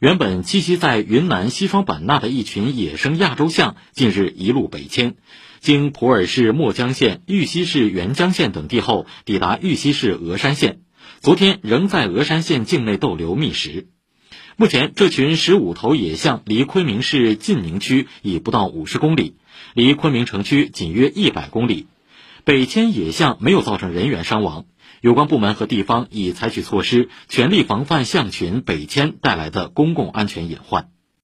原本栖息在云南西双版纳的一群野生亚洲象，近日一路北迁，经普洱市墨江县、玉溪市沅江县等地后，抵达玉溪市峨山县。昨天仍在峨山县境内逗留觅食。目前，这群十五头野象离昆明市晋宁区已不到五十公里，离昆明城区仅约一百公里。北迁野象没有造成人员伤亡，有关部门和地方已采取措施，全力防范象群北迁带来的公共安全隐患。